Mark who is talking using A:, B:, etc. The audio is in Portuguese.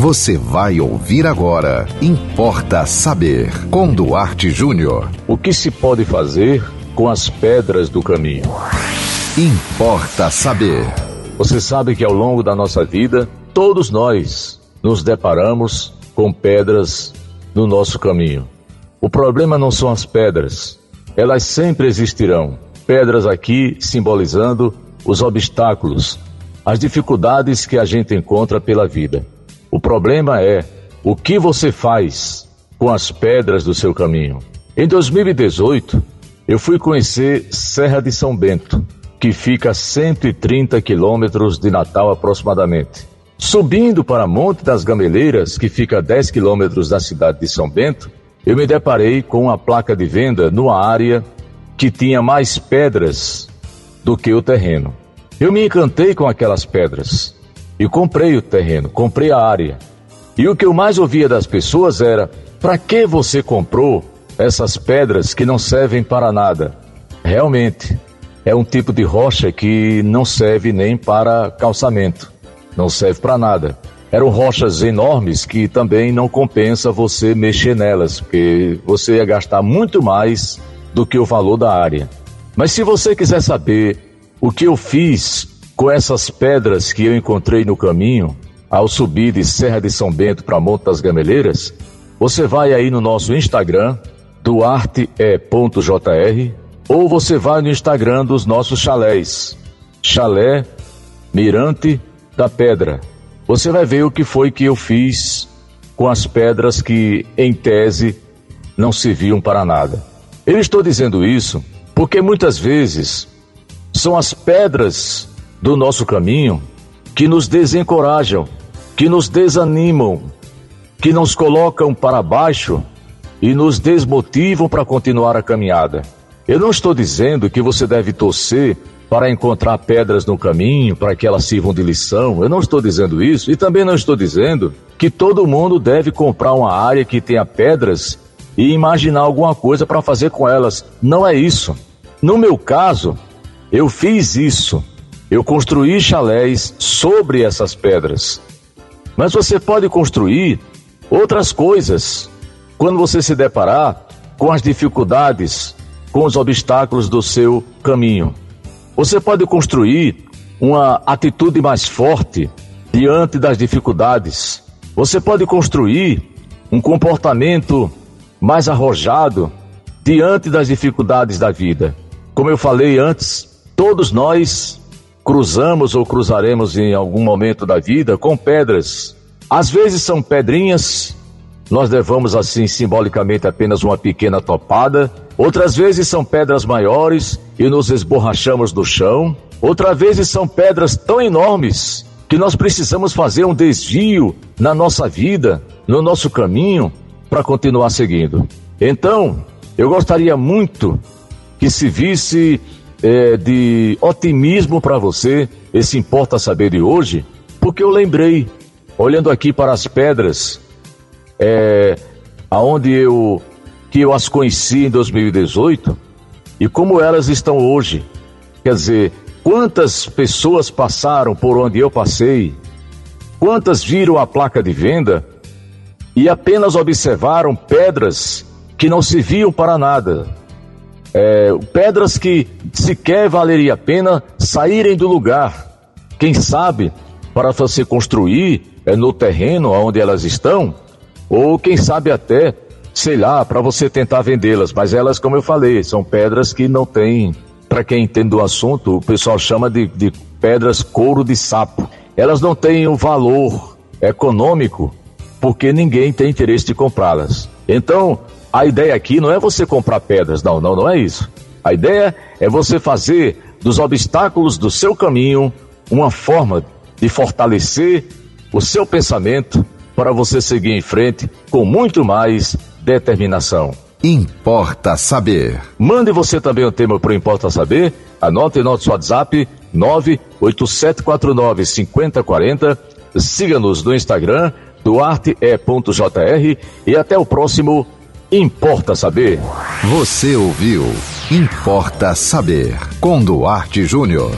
A: Você vai ouvir agora. Importa saber. Com Duarte Júnior.
B: O que se pode fazer com as pedras do caminho?
A: Importa saber.
B: Você sabe que ao longo da nossa vida, todos nós nos deparamos com pedras no nosso caminho. O problema não são as pedras, elas sempre existirão. Pedras aqui simbolizando os obstáculos, as dificuldades que a gente encontra pela vida. O problema é o que você faz com as pedras do seu caminho. Em 2018, eu fui conhecer Serra de São Bento, que fica a 130 quilômetros de Natal aproximadamente. Subindo para Monte das Gameleiras, que fica a 10 quilômetros da cidade de São Bento, eu me deparei com uma placa de venda numa área que tinha mais pedras do que o terreno. Eu me encantei com aquelas pedras e comprei o terreno, comprei a área. E o que eu mais ouvia das pessoas era: para que você comprou essas pedras que não servem para nada? Realmente, é um tipo de rocha que não serve nem para calçamento, não serve para nada. Eram rochas enormes que também não compensa você mexer nelas, porque você ia gastar muito mais do que o valor da área. Mas se você quiser saber o que eu fiz com essas pedras que eu encontrei no caminho, ao subir de Serra de São Bento para Monte das Gameleiras, você vai aí no nosso Instagram, duarte.jr, ou você vai no Instagram dos nossos chalés, Chalé Mirante da Pedra. Você vai ver o que foi que eu fiz com as pedras que, em tese, não serviam para nada. Eu estou dizendo isso porque muitas vezes são as pedras do nosso caminho que nos desencorajam, que nos desanimam, que nos colocam para baixo e nos desmotivam para continuar a caminhada. Eu não estou dizendo que você deve torcer para encontrar pedras no caminho, para que elas sirvam de lição. Eu não estou dizendo isso. E também não estou dizendo que todo mundo deve comprar uma área que tenha pedras e imaginar alguma coisa para fazer com elas. Não é isso. No meu caso, eu fiz isso eu construí chalés sobre essas pedras. Mas você pode construir outras coisas quando você se deparar com as dificuldades, com os obstáculos do seu caminho. Você pode construir uma atitude mais forte diante das dificuldades. Você pode construir um comportamento mais arrojado diante das dificuldades da vida. Como eu falei antes, todos nós cruzamos ou cruzaremos em algum momento da vida com pedras. Às vezes são pedrinhas, nós levamos assim simbolicamente apenas uma pequena topada. Outras vezes são pedras maiores e nos esborrachamos no chão. Outras vezes são pedras tão enormes que nós precisamos fazer um desvio na nossa vida, no nosso caminho, para continuar seguindo. Então, eu gostaria muito que se visse é, de otimismo para você, esse Importa Saber de hoje, porque eu lembrei, olhando aqui para as pedras, é, aonde eu, que eu as conheci em 2018, e como elas estão hoje. Quer dizer, quantas pessoas passaram por onde eu passei, quantas viram a placa de venda e apenas observaram pedras que não serviam para nada, é, pedras que sequer valeria a pena saírem do lugar. Quem sabe para você construir é, no terreno onde elas estão, ou quem sabe até, sei lá, para você tentar vendê-las. Mas elas, como eu falei, são pedras que não têm, para quem entende do assunto, o pessoal chama de, de pedras couro de sapo. Elas não têm o valor econômico porque ninguém tem interesse de comprá-las. Então, a ideia aqui não é você comprar pedras, não, não, não é isso. A ideia é você fazer dos obstáculos do seu caminho uma forma de fortalecer o seu pensamento para você seguir em frente com muito mais determinação.
A: Importa saber.
B: Mande você também o tema para o Importa Saber. Anote nosso WhatsApp 98749 5040. Siga-nos no Instagram, duarte.jr e até o próximo Importa Saber.
A: Você ouviu Importa Saber com Duarte Júnior.